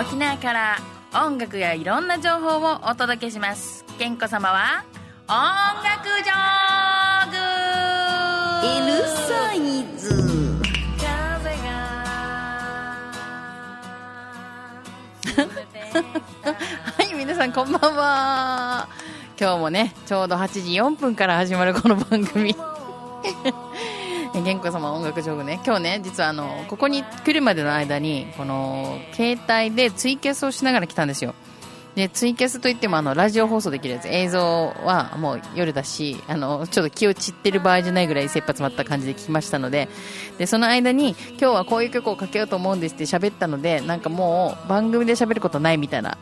沖縄から音楽やいろんな情報をお届けします健子様は音楽ジョーグ L サイズ はい、皆さんこんばんは。今日もね、ちょうど8時4分から始まるこの番組。玄子様音楽上手ね。今日ね、実はあの、ここに来るまでの間に、この、携帯でツイキャスをしながら来たんですよ。で、ツイキャスといってもあの、ラジオ放送できるやつ。映像はもう夜だし、あの、ちょっと気を散ってる場合じゃないぐらい切羽詰まった感じで聞きましたので、で、その間に、今日はこういう曲をかけようと思うんですって喋ったので、なんかもう、番組で喋ることないみたいな。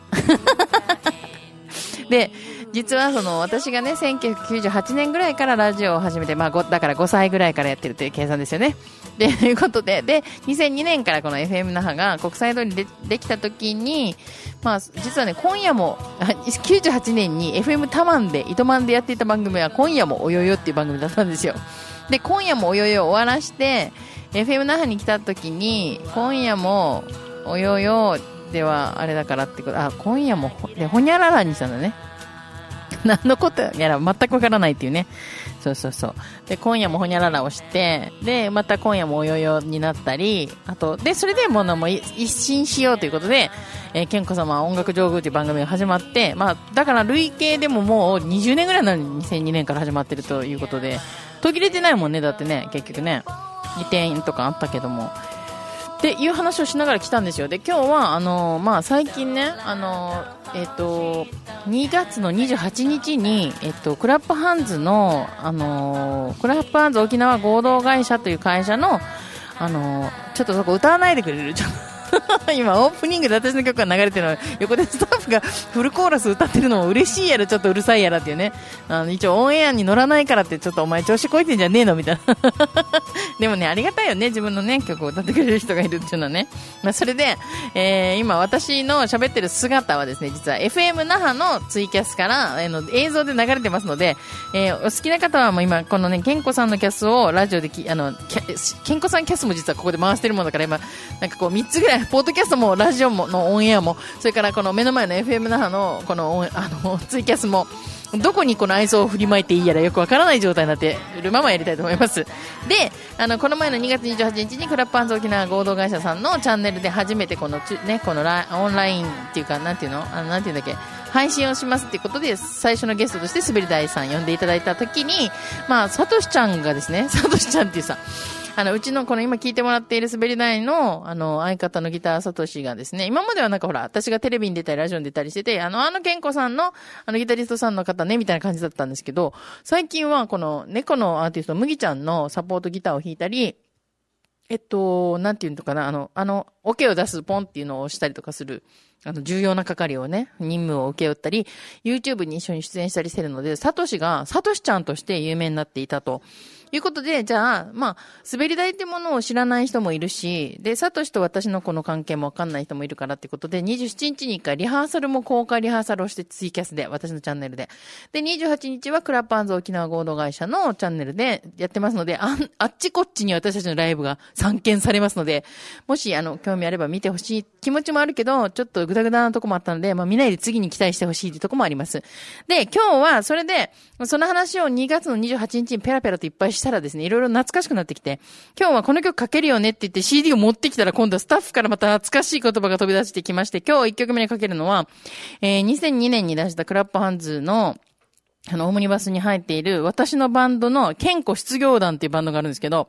で、実はその私がね、1998年ぐらいからラジオを始めて、まあ、だから5歳ぐらいからやってるという計算ですよね。で、ということで、で、2002年からこの FM 那覇が国際通りでできた時に、まあ、実はね、今夜も、98年に FM タマンで、糸満でやっていた番組は、今夜もおよよっていう番組だったんですよ。で、今夜もおよよ終わらして、FM 那覇に来た時に、今夜もおよよではあれだからってこと、あ、今夜もほ、で、ほにゃららにしたんだね。何のことやら全くわからないっていうね。そうそうそう。で、今夜もほにゃららをして、で、また今夜もおよよになったり、あと、で、それでものも一新しようということで、えー、健子様は音楽上宮という番組が始まって、まあ、だから累計でももう20年ぐらいなのに2002年から始まってるということで、途切れてないもんね、だってね、結局ね。2点とかあったけども。っていう話をしながら来たんですよ。で、今日は、あの、まあ、最近ね、あの、えっ、と、2月の28日に、えっ、と、クラップハンズの、あの、クラップハンズ沖縄合同会社という会社の、あの、ちょっとそこ歌わないでくれる？ちょっと 今、オープニングで私の曲が流れてるの横でスタッフがフルコーラス歌ってるのも嬉しいやろ、ちょっとうるさいやらっていうね。あの、一応オンエアに乗らないからって、ちょっとお前調子こいてんじゃねえのみたいな。でもね、ありがたいよね。自分のね、曲を歌ってくれる人がいるっていうのはね。まあ、それで、えー、今私の喋ってる姿はですね、実は FM 那覇のツイキャスから、あの、映像で流れてますので、えー、お好きな方はもう今、このね、ケンコさんのキャスをラジオでき、あの、キャケンコさんキャスも実はここで回してるものだから今、なんかこう3つぐらい、ポッドキャストもラジオものオンエアも、それからこの目の前の FM 那覇のこのあのツイキャスも、どこにこの愛想を振りまいていいやらよくわからない状態になっているままやりたいと思います。で、あの、この前の2月28日にクラップハンズ沖縄合同会社さんのチャンネルで初めてこの、ね、このラオンラインっていうか、なんていうの？あの、なんていうんだっけ？配信をしますっていうことで、最初のゲストとして滑り台さん呼んでいただいたときに、まあ、サトシちゃんがですね、サトシちゃんっていうさ、あの、うちのこの今聞いてもらっている滑り台の、あの、相方のギターサトシがですね、今まではなんかほら、私がテレビに出たり、ラジオに出たりしてて、あの、あの健子さんの、あのギタリストさんの方ね、みたいな感じだったんですけど、最近はこの猫のアーティスト、麦ちゃんのサポートギターを弾いたり、えっと、なんていうのかな、あの、あの、オケを出すポンっていうのをしたりとかする、あの、重要な係をね、任務を請け負ったり、YouTube に一緒に出演したりしてるので、サトシが、サトシちゃんとして有名になっていたと。いうことで、じゃあ、まあ、滑り台ってものを知らない人もいるし、で、サトシと私のこの関係もわかんない人もいるからってことで、27日に一回リハーサルも公開リハーサルをしてツイキャスで、私のチャンネルで。で、28日はクラップアンズ沖縄合同会社のチャンネルでやってますので、あ、あっちこっちに私たちのライブが散見されますので、もし、あの、興味あれば見てほしい気持ちもあるけど、ちょっとグダグダなとこもあったので、まあ見ないで次に期待してほしいってとこもあります。で、今日はそれで、その話を2月の28日にペラペラといっぱいしたらですね、いろいろ懐かしくなってきて、今日はこの曲かけるよねって言って CD を持ってきたら今度はスタッフからまた懐かしい言葉が飛び出してきまして、今日1曲目にかけるのは、えー、2002年に出したクラップハンズの、あの、オムニバスに入っている、私のバンドの、健康失業団っていうバンドがあるんですけど、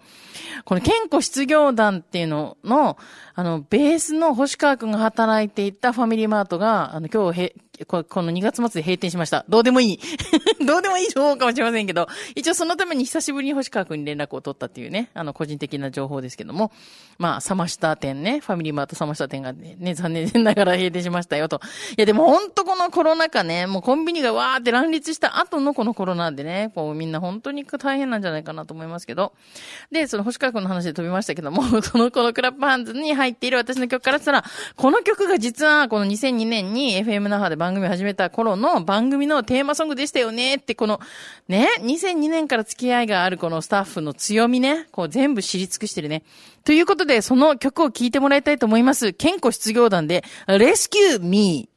この健康失業団っていうのの、あの、ベースの星川くんが働いていたファミリーマートが、あの、今日へ、この2月末で閉店しました。どうでもいい。どうでもいい情報かもしれませんけど、一応そのために久しぶりに星川くんに連絡を取ったっていうね、あの、個人的な情報ですけども、まあ、サマシタ店ね、ファミリーマートサマシタ店がね、ね残念ながら閉店しましたよと。いや、でも本当このコロナ禍ね、もうコンビニがわーって乱立した後のこのコロナでね、こうみんな本当に大変なんじゃないかなと思いますけど。で、その星川くんの話で飛びましたけども、そのこのクラップハンズに入っている私の曲からしたら、この曲が実はこの2002年に FM 那覇で番番組を始めた頃の番組のテーマソングでしたよねって、この、ね、2002年から付き合いがあるこのスタッフの強みね、こう全部知り尽くしてるね。ということで、その曲を聴いてもらいたいと思います。健康失業団で、Rescue Me。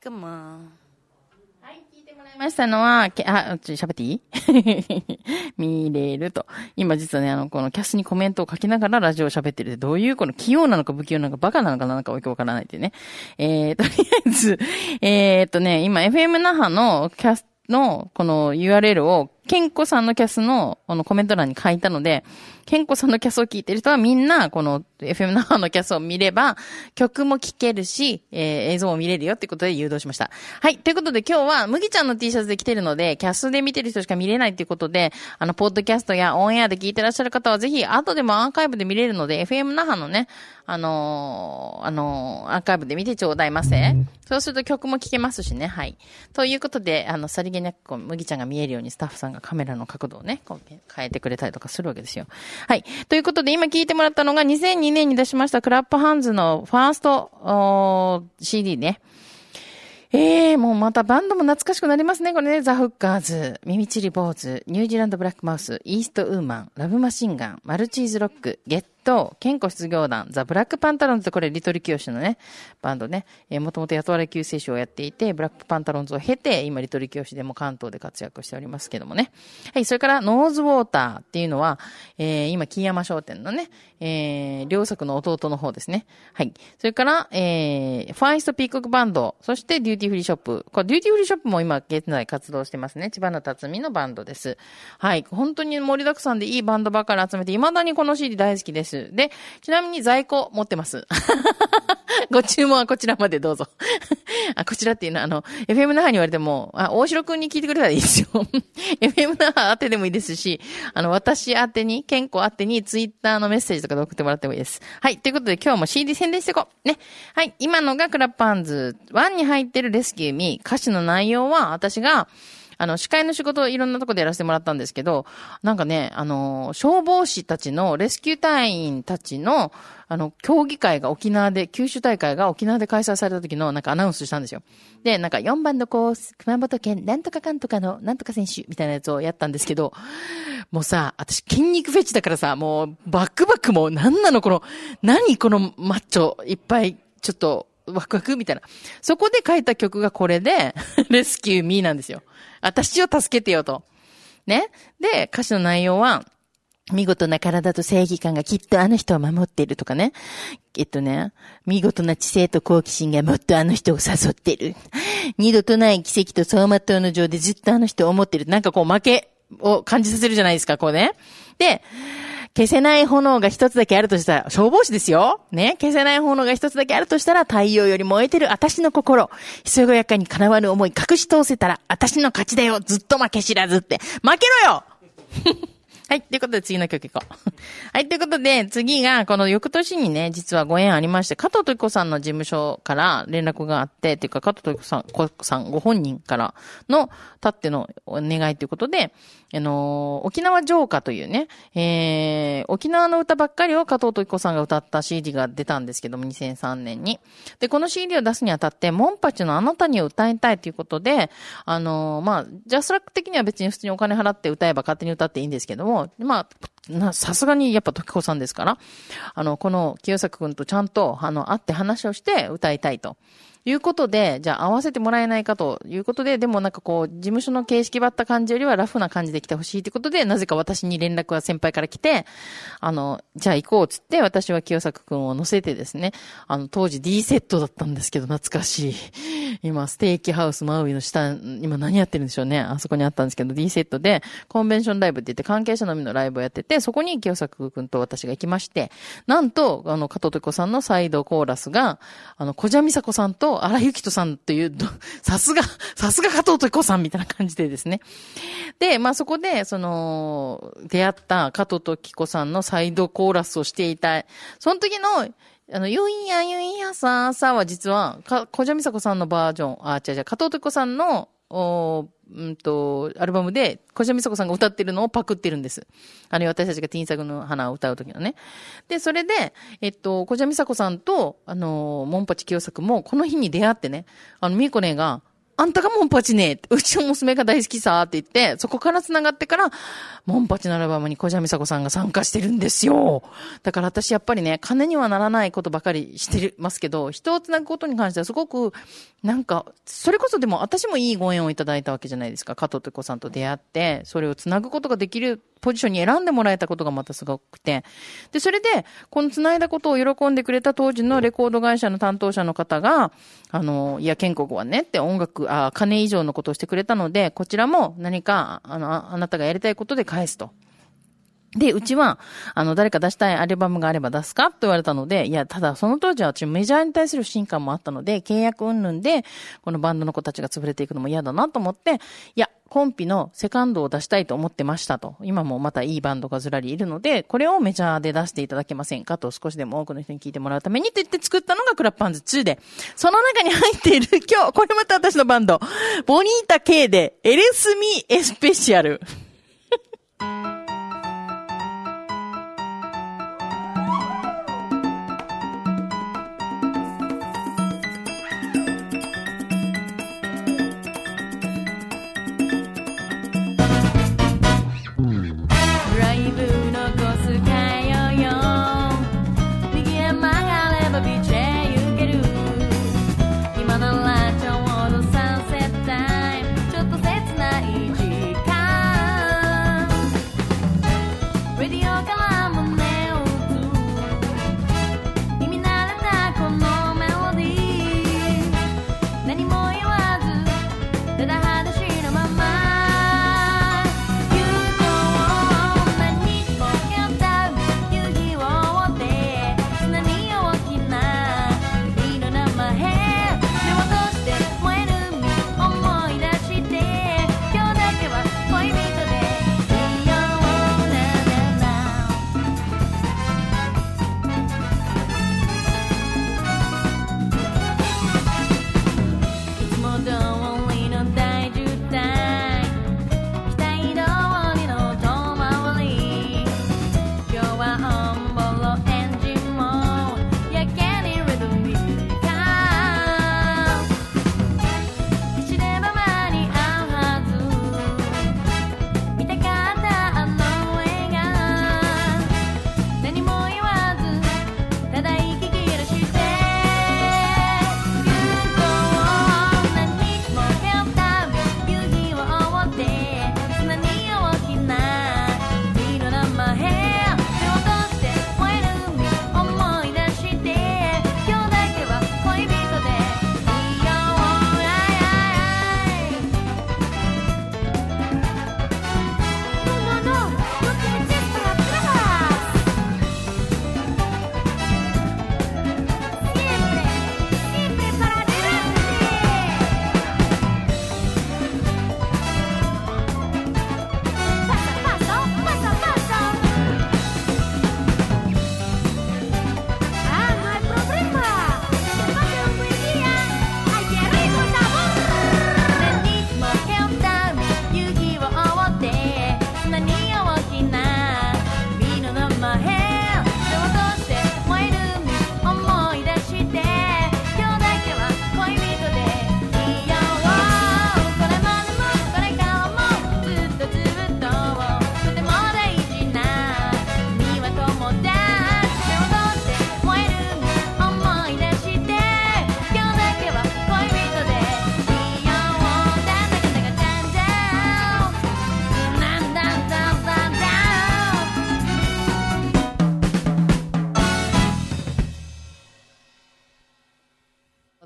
かもはい、聞いてもらいましたのは、けあ、ちょ、喋っていい？見れると。今実はね、あの、このキャスにコメントを書きながらラジオを喋ってるって。どういう、この器用なのか不器用なのかバカなのかなんかよくわからないってね。えー、とりあえず、えー、っとね、今 FM 那覇のキャスの、この URL を、ケンコさんのキャスの、このコメント欄に書いたので、ケンコさんのキャスを聞いてる人はみんな、この FM 那覇のキャスを見れば、曲も聴けるし、えー映像も見れるよってことで誘導しました。はい。ということで今日は、麦ちゃんの T シャツで来てるので、キャスで見てる人しか見れないっていうことで、あの、ポッドキャストやオンエアで聞いてらっしゃる方は、ぜひ、後でもアーカイブで見れるので、FM 那覇のね、あのーあのーアーカイブで見てちょうだいませ。そうすると曲も聴けますしね。はい。ということで、あの、さりげなく、麦ちゃんが見えるようにスタッフさんがカメラの角度をね、こう変えてくれたりとかするわけですよ。はい。ということで、今聞いてもらったのが2002年に出しましたクラップハンズのファースト CD ね。ええもうまたバンドも懐かしくなりますね、これね。ザ・フッカーズ、ミミチリ・坊主、ニュージーランド・ブラック・マウス、イースト・ウーマン、ラブ・マシンガン、マルチーズ・ロック、ゲッと、健康失業団、ザ・ブラックパンタロンズ、これ、リトル清のね、バンドね、えー、もともと雇われ救世主をやっていて、ブラックパンタロンズを経て、今、リトル清でも関東で活躍しておりますけどもね。はい、それから、 Nose Water っていうのは、えー、今、きいやま商店のね、えー、リョーサの弟の方ですね。はい。それから、えー、ファイストピーコックバンド、そして Duty Free Shopp。これ、 Duty Free Shopp も今、現在活動してますね。知花竜海のバンドです。はい。本当に盛りだくさんでいいバンドばっかり集めて、未だにこの CD 大好きです。で、ちなみに在庫持ってます。ご注文はこちらまでどうぞ。あ、こちらっていうのは、あの、FM 那覇に言われても、あ、大城くんに聞いてくれたらいいですよ。FM 那覇宛てでもいいですし、あの、私宛てに、健康宛てに、ツイッターのメッセージとかで送ってもらってもいいです。はい。ということで、今日も CD 宣伝していこう。ね。はい。今のがクラッパンズ1に入ってるレスキューミー。歌詞の内容は、私が、あの、司会の仕事をいろんなとこでやらせてもらったんですけど、なんかね、あの、消防士たちの、レスキュー隊員たちの、あの、競技会が沖縄で、九州大会が沖縄で開催された時の、なんかアナウンスしたんですよ。で、なんか4番のコース、熊本県、なんとかかんとかの、なんとか選手、みたいなやつをやったんですけど、もうさ、私筋肉フェチだからさ、もう、バックバックも、なんなのこの、何このマッチョ、いっぱい、ちょっと、ワクワクみたいな。そこで書いた曲がこれで、レスキューミーなんですよ。私を助けてよと。ね？で、歌詞の内容は、見事な体と正義感がきっとあの人を守っているとかね。えっとね、見事な知性と好奇心がもっとあの人を誘ってる。二度とない奇跡と走馬灯の情でずっとあの人を思ってる。なんかこう負けを感じさせるじゃないですか、こうね。で、消せない炎が一つだけあるとしたら、消防士ですよね消せない炎が一つだけあるとしたら、太陽より燃えてる私の心。ひそやかに叶わぬ思い隠し通せたら、私の勝ちだよずっと負け知らずって。負けろよ はい。ということで次の曲いこう。はい。ということで次が、この翌年にね、実はご縁ありまして、加藤時子さんの事務所から連絡があって、っていうか加藤時子さん、子さんご本人からの、たってのお願いということで、あのー沖縄浄化というね、えー、沖縄の歌ばっかりを加藤時子さんが歌った CD が出たんですけども、2003年に。で、この CD を出すにあたって、モンパチのあなたに歌いたいということで、あのーまあ、ジャスラック的には別に普通にお金払って歌えば勝手に歌っていいんですけども、まあ、さすがにやっぱ時子さんですから、あの、この清作くんとちゃんと、あの、会って話をして歌いたいと。いうことで、じゃあ合わせてもらえないかということで、でもなんかこう、事務所の形式ばった感じよりはラフな感じで来てほしいということで、なぜか私に連絡が先輩から来て、あの、じゃあ行こうっつって、私は清作くんを乗せてですね、あの、当時 D セットだったんですけど、懐かしい。今、ステーキハウスマウイの下、今何やってるんでしょうね。あそこにあったんですけど、D セットで、コンベンションライブって言って関係者のみのライブをやってて、そこに清作くんと私が行きまして、なんと、あの、加藤時子さんのサイドコーラスが、あの、小蛇美佐子さんと荒井由紀人さんという、さすが、さすが加藤時子さんみたいな感じでですね。で、まあそこで、その、出会った加藤時子さんのサイドコーラスをしていた、その時の、あの、ゆいやゆいやささは実は、か、小蛇美佐子さんのバージョン、あ、違う違う、加藤時子さんの、おうんと、アルバムで、小島美佐子さんが歌ってるのをパクってるんです。あの、私たちがティーンサグの花を歌う時のね。で、それで、えっと、小島美佐子さんと、あの、モンパチ清作も、この日に出会ってね、あの、みーこねが、あんたがモンパチねうちの娘が大好きさって言って、そこから繋がってから、モンパチのアルバムに小島美佐子さんが参加してるんですよ。だから私やっぱりね、金にはならないことばかりしてますけど、人を繋ぐことに関してはすごく、なんか、それこそでも私もいいご縁をいただいたわけじゃないですか。加藤時子さんと出会って、それを繋ぐことができるポジションに選んでもらえたことがまたすごくて。で、それで、この繋いだことを喜んでくれた当時のレコード会社の担当者の方が、あの、いや、健国はねって音楽、あ、金以上のことをしてくれたので、こちらも何か、あの、ああなたがやりたいことで返すと。で、うちは、あの、誰か出したいアルバムがあれば出すかと言われたので、いや、ただその当時は私メジャーに対する不信感もあったので、契約云々で、このバンドの子たちが潰れていくのも嫌だなと思って、いや、コンピのセカンドを出したいと思ってましたと。今もまたいいバンドがずらりいるので、これをメジャーで出していただけませんかと少しでも多くの人に聞いてもらうためにと言って作ったのがクラッパンズ2で、その中に入っている今日、これまた私のバンド、ボニータ K で、エレスミエスペシャル。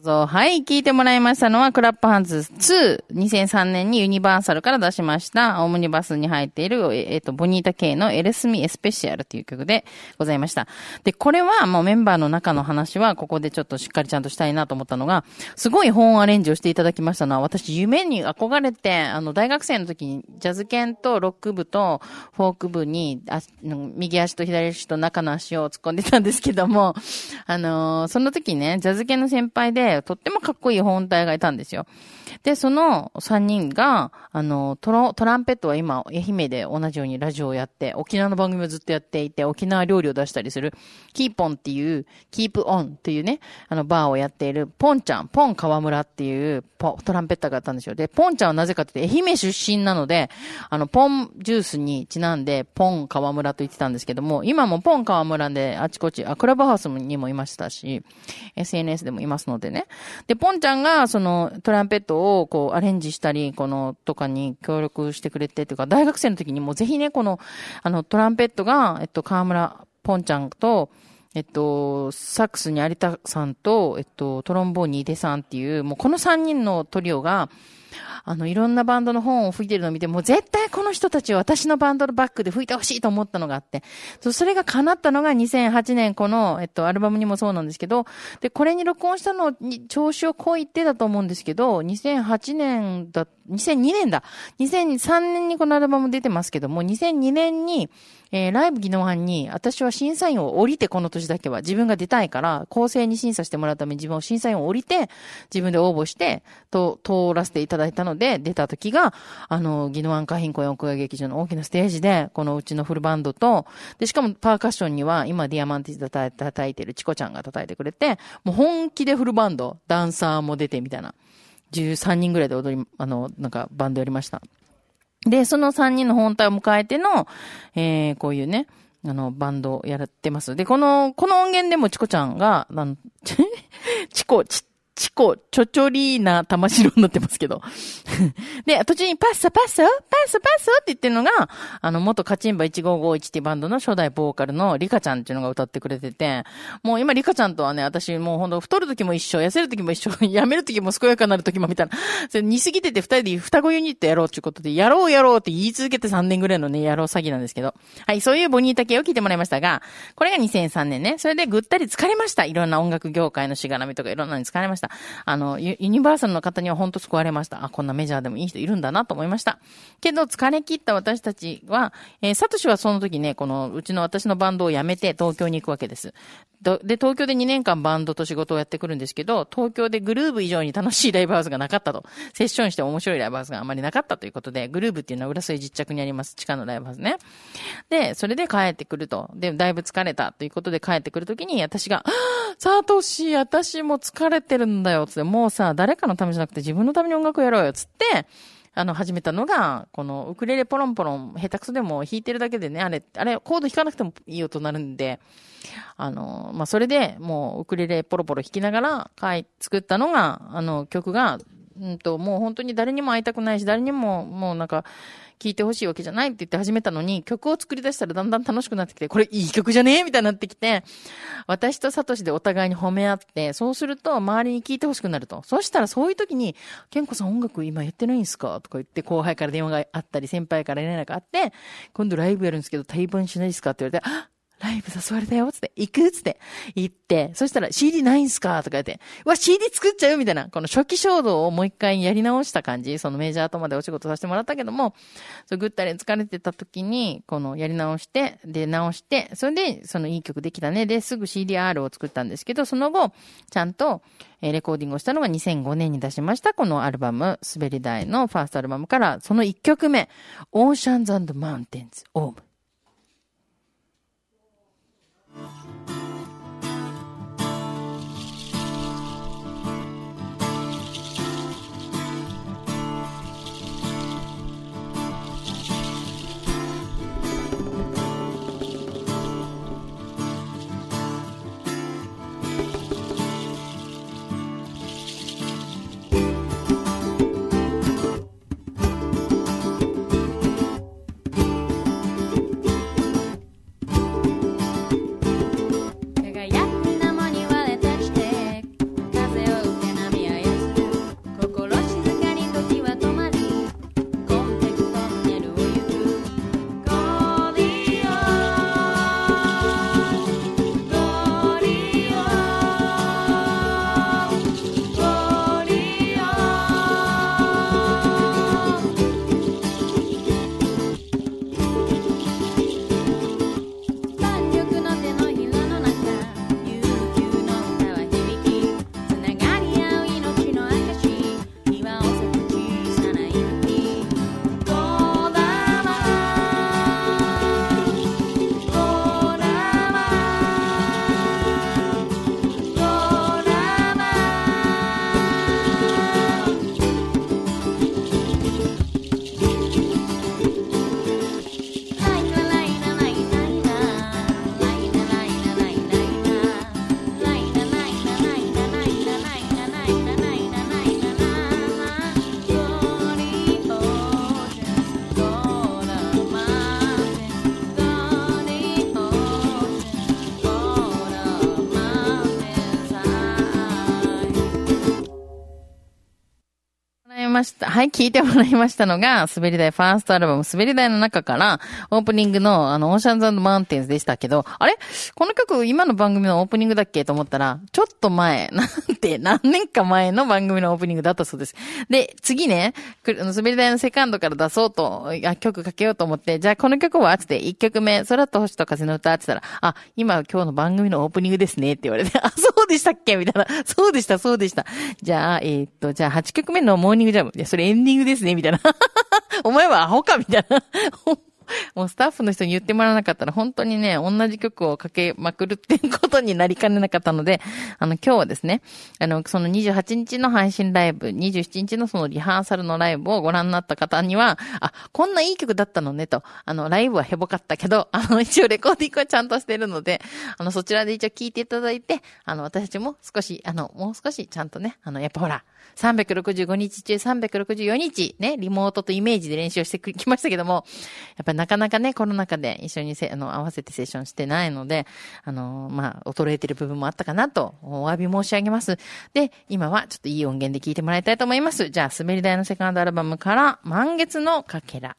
そうはい、聞いてもらいましたのは、クラップハンズ2、2003年にユニバーサルから出しました、オムニバスに入っている、えっ、と、ボニータ系のエルスミエスペシャルという曲でございました。で、これはもうメンバーの中の話は、ここでちょっとしっかりちゃんとしたいなと思ったのが、すごい本アレンジをしていただきましたのは、私、夢に憧れて、あの、大学生の時に、ジャズ犬とロック部とフォーク部に、あ右足と左足と中の足を突っ込んでたんですけども、あのーその時ね、ジャズ系の先輩で、とってもかっこいい本体がいたんですよ。で、その3人が、あの、トロ、トランペットは今、愛媛で同じようにラジオをやって、沖縄の番組をずっとやっていて、沖縄料理を出したりする、キーポンっていう、キープオンっていうね、あの、バーをやっている、ポンちゃん、ポン川村っていう、ポトランペッターがあったんですよ。で、ポンちゃんはなぜかって、愛媛出身なので、あの、ポンジュースにちなんで、ポン川村と言ってたんですけども、今もポン川村であちこち、あ、クラブハウスにもいましたし、SNS でもいますのでね。で、ポンちゃんが、その、トランペットを、こう、アレンジしたり、この、とかに協力してくれて、というか、大学生の時にもうぜひね、この、あの、トランペットが、えっと、河村ポンちゃんと、えっと、サックスに有田さんと、えっと、トロンボーンに井出さんっていう、もうこの3人のトリオが、あの、いろんなバンドの本を吹いてるのを見て、もう絶対この人たちを私のバンドのバックで吹いてほしいと思ったのがあって、それが叶ったのが2008年この、えっと、アルバムにもそうなんですけど、で、これに録音したのに調子をこいってだと思うんですけど、2008年だ、2002年だ。2003年にこのアルバム出てますけども、2002年に、えーライブ技能班に、私は審査員を降りて、この年だけは、自分が出たいから、公正に審査してもらうために自分を審査員を降りて、自分で応募して、と、通らせていただいたので、出た時が、あの、宜野湾海浜公園屋外劇場の大きなステージで、このうちのフルバンドと、で、しかもパーカッションには、今、ディアマンテス叩い叩いてるチコちゃんが叩いてくれて、もう本気でフルバンド、ダンサーも出てみたいな、13人ぐらいで踊り、あの、なんか、バンドやりました。で、その3人の本体を迎えての、えー、こういうね、あの、バンドをやってます。で、この、この音源でもチコちゃんが、あの、チコ、チチコ、ちょちょりーな玉城になってますけど。で、途中にパッサパッサ？パッサパッサ？って言ってるのが、あの、元カチンバ1551っていうバンドの初代ボーカルのリカちゃんっていうのが歌ってくれてて、もう今リカちゃんとはね、私もうほんと太る時も一緒、痩せる時も一緒、やめる時も健やかになる時もみたいな。それ似すぎてて二人で双子ユニットやろうっていうことで、やろうやろうって言い続けて3年ぐらいのね、やろう詐欺なんですけど。はい、そういうボニータ系を聞いてもらいましたが、これが2003年ね。それでぐったり疲れました。いろんな音楽業界のしがらみとかいろんなのに疲れました。あの、ユニバーサルの方には本当救われました。あ、こんなメジャーでもいい人いるんだなと思いました。けど、疲れ切った私たちは、えー、サトシはその時ね、この、うちの私のバンドを辞めて東京に行くわけです。で、東京で2年間バンドと仕事をやってくるんですけど、東京でグルーブ以上に楽しいライブハウスがなかったと。セッションして面白いライブハウスがあまりなかったということで、グルーブっていうのは浦添実着にあります地下のライブハウスね。で、それで帰ってくると。で、だいぶ疲れたということで帰ってくるときに、私が、サトシ、私も疲れてるのだよ、つって、もうさ、誰かのためじゃなくて自分のために音楽やろうよ、つって、あの、始めたのが、この、ウクレレポロンポロン、下手くそでも弾いてるだけでね、あれ、あれ、コード弾かなくてもいい音になるんで、あの、まあ、それで、もう、ウクレレポロポロ弾きながら、かい、作ったのが、あの、曲が、うんと、もう本当に誰にも会いたくないし、誰にも、もうなんか、聴いてほしいわけじゃないって言って始めたのに、曲を作り出したらだんだん楽しくなってきて、これいい曲じゃねえみたいになってきて、私とサトシでお互いに褒め合って、そうすると周りに聴いてほしくなると。そしたらそういう時に、ケンコさん音楽今やってないんすかとか言って、後輩から電話があったり、先輩から連絡があって、今度ライブやるんですけど、対バンしないですかって言われて、ライブ誘われたよつって、行く？つって、行って、そしたら CD ないんすか？とか言って、うわ、CD 作っちゃう？みたいな、この初期衝動をもう一回やり直した感じ、そのメジャーとまでお仕事させてもらったけども、そうぐったり疲れてた時に、このやり直して、で、直して、それで、そのいい曲できたね。で、すぐ CDR を作ったんですけど、その後、ちゃんと、えレコーディングをしたのが2005年に出しました、このアルバム、滑り台のファーストアルバムから、その1曲目、オーシャンズマウンテンズ、オーム。ました。はい、聞いてもらいましたのが、滑り台ファーストアルバム、滑り台の中から、オープニングの、あの、オーシャンズマウンテンズでしたけど、あれ？この曲、今の番組のオープニングだっけと思ったら、ちょっと前、なんて、何年か前の番組のオープニングだったそうです。で、次ね、滑り台のセカンドから出そうと、あ曲かけようと思って、じゃあこの曲はつって、1曲目、空と星と風の歌ってたら、あ、今今日の番組のオープニングですねって言われて、あ、そうでしたっけ？みたいな。そうでした、そうでした。じゃあ、えーっと、じゃあ8曲目のモーニングジャム。いや、それエンディングですね、みたいな。お前はアホかみたいな。もうスタッフの人に言ってもらわなかったら本当にね、同じ曲をかけまくるってことになりかねなかったので、あの、今日はですね、あの、その28日の配信ライブ、27日のそのリハーサルのライブをご覧になった方には、あ、こんないい曲だったのねと、あの、ライブはヘボかったけど、あの、一応レコーディングはちゃんとしてるので、あの、そちらで一応聞いていただいて、あの、私たちも少し、あの、もう少しちゃんとね、あの、やっぱほら、365日中364日ね、リモートとイメージで練習してきましたけども、やっぱなかなかね、コロナ禍で一緒にせ、あの、合わせてセッションしてないので、あの、まあ、衰えてる部分もあったかなと、お詫び申し上げます。で、今はちょっといい音源で聞いてもらいたいと思います。じゃあ、滑り台のセカンドアルバムから、満月のかけら。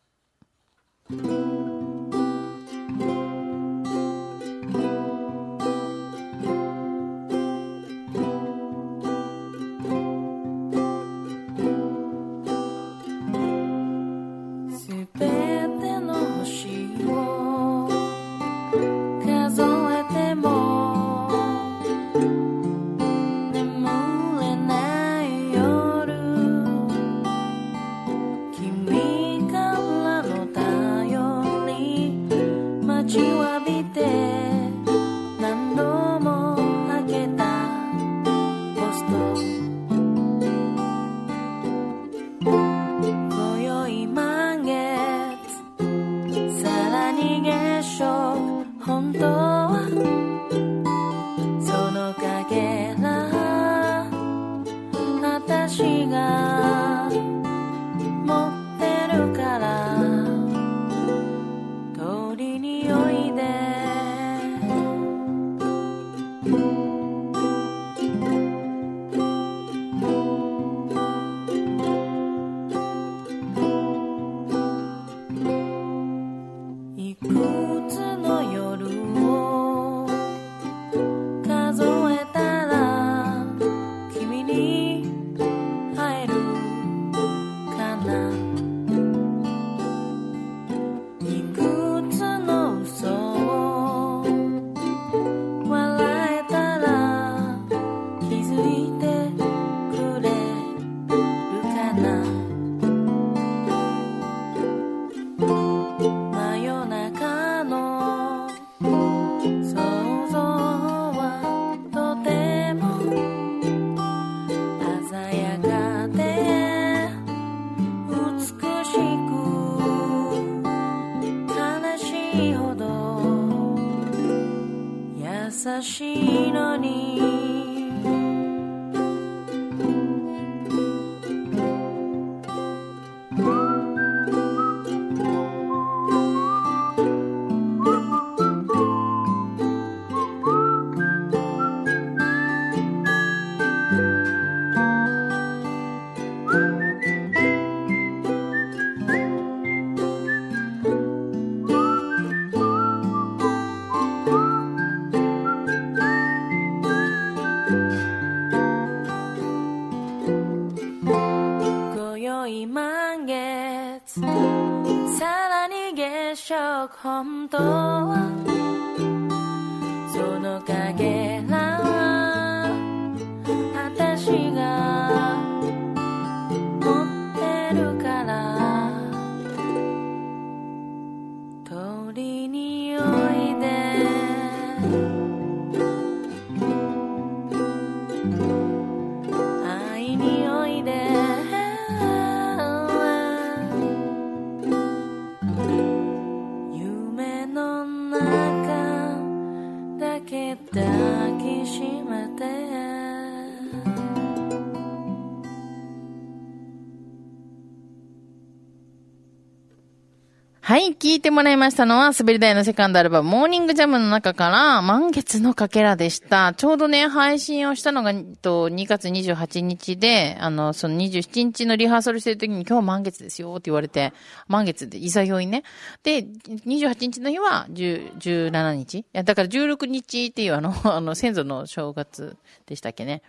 はい、聞いてもらいましたのは、滑り台のセカンドアルバム、モーニングジャムの中から、満月のかけらでした。ちょうどね、配信をしたのが、と2月28日で、あの、その27日のリハーサルしてる時に、今日満月ですよって言われて、満月で、いざよいね。で、28日の日は、17日いや、だから16日っていう、あの、あの、先祖の正月でしたっけね。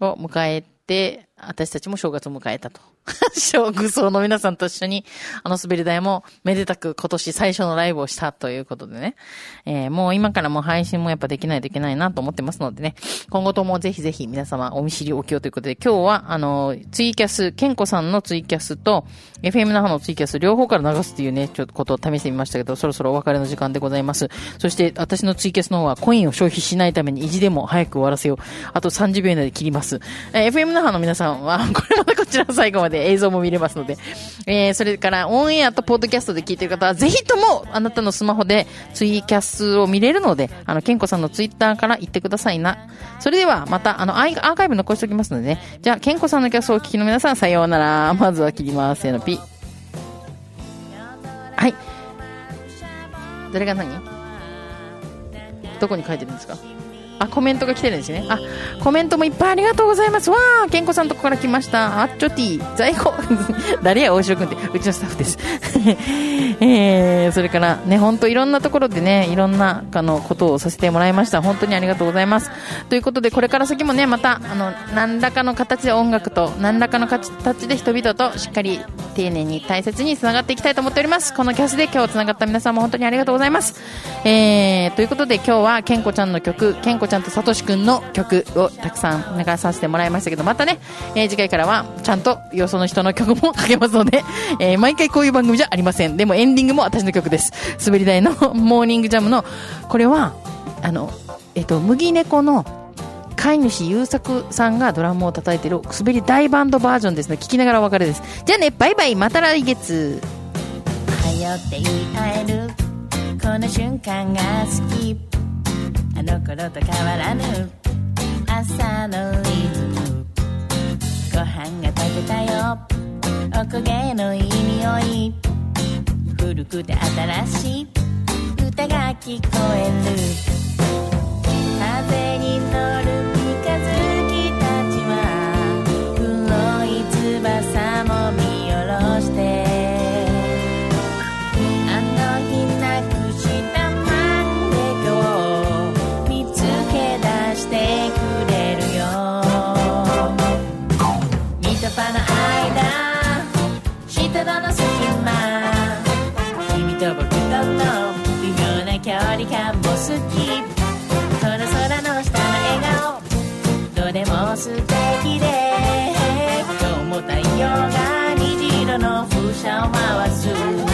を迎えて、私たちも正月を迎えたと。小愚僧の皆さんと一緒に、あの滑り台もめでたく今年最初のライブをしたということでね。えーもう今からもう配信もやっぱできないといけないなと思ってますのでね。今後ともぜひぜひ皆様お見知りおきをということで、今日はあの、ツイキャス、ケンコさんのツイキャスと、FM 那覇のツイキャス両方から流すっていうね、ちょっとことを試してみましたけど、そろそろお別れの時間でございます。そして私のツイキャスの方はコインを消費しないために意地でも早く終わらせよう。あと30秒以内で切ります。えー FM 那覇の皆さんは、これまたこちら最後までで映像も見れますので、えーそれからオンエアとポッドキャストで聞いてる方は、ぜひともあなたのスマホでツイキャスを見れるので、あの、ケンコさんのツイッターから言ってくださいな。それでは、また、あの、アイアーカイブ残しておきますのでね。じゃあ、ケンコさんのキャストをお聞きの皆さん、さようなら。まずは切ります。せーの、ピ。はい。どれが何？どこに書いてるんですか？あ、コメントが来てるんですね。あ、コメントもいっぱいありがとうございます。わー、健康さんとこから来ました。あっちょティー、在庫。誰や、大城くんって。うちのスタッフです。えー、それからね、本当いろんなところでね、いろんな、あの、ことをさせてもらいました。本当にありがとうございます。ということで、これから先もね、また、あの、何らかの形で音楽と、何らかの形で人々としっかり丁寧に大切に繋がっていきたいと思っております。このキャスで今日繋がった皆さんも本当にありがとうございます。えー、ということで今日はケンコちゃんの曲、ケンコちゃんとサトシくんの曲をたくさん流させてもらいましたけど、またね、えー次回からはちゃんとよその人の曲もかけますので、えー毎回こういう番組じゃありません。でもエンディングも私の曲です。滑り台のモーニングジャムの、これは、あの、えっ、と、麦猫の飼い主優作さんがドラムを叩いてる滑り大バンドバージョンですね。聞きながらお別れです。じゃあね、バイバイ、また来月。はよって言い合えるこの瞬間が好きの頃と変わらぬ朝のリズムご飯が炊けたよ。おこげのいい匂い古くて新しい歌が聞こえる。風に乗る三日月たちは黒い翼も見と僕との微妙な距離感も好きこの空の下の笑顔どれも素敵で今日も太陽が虹色の風車を回す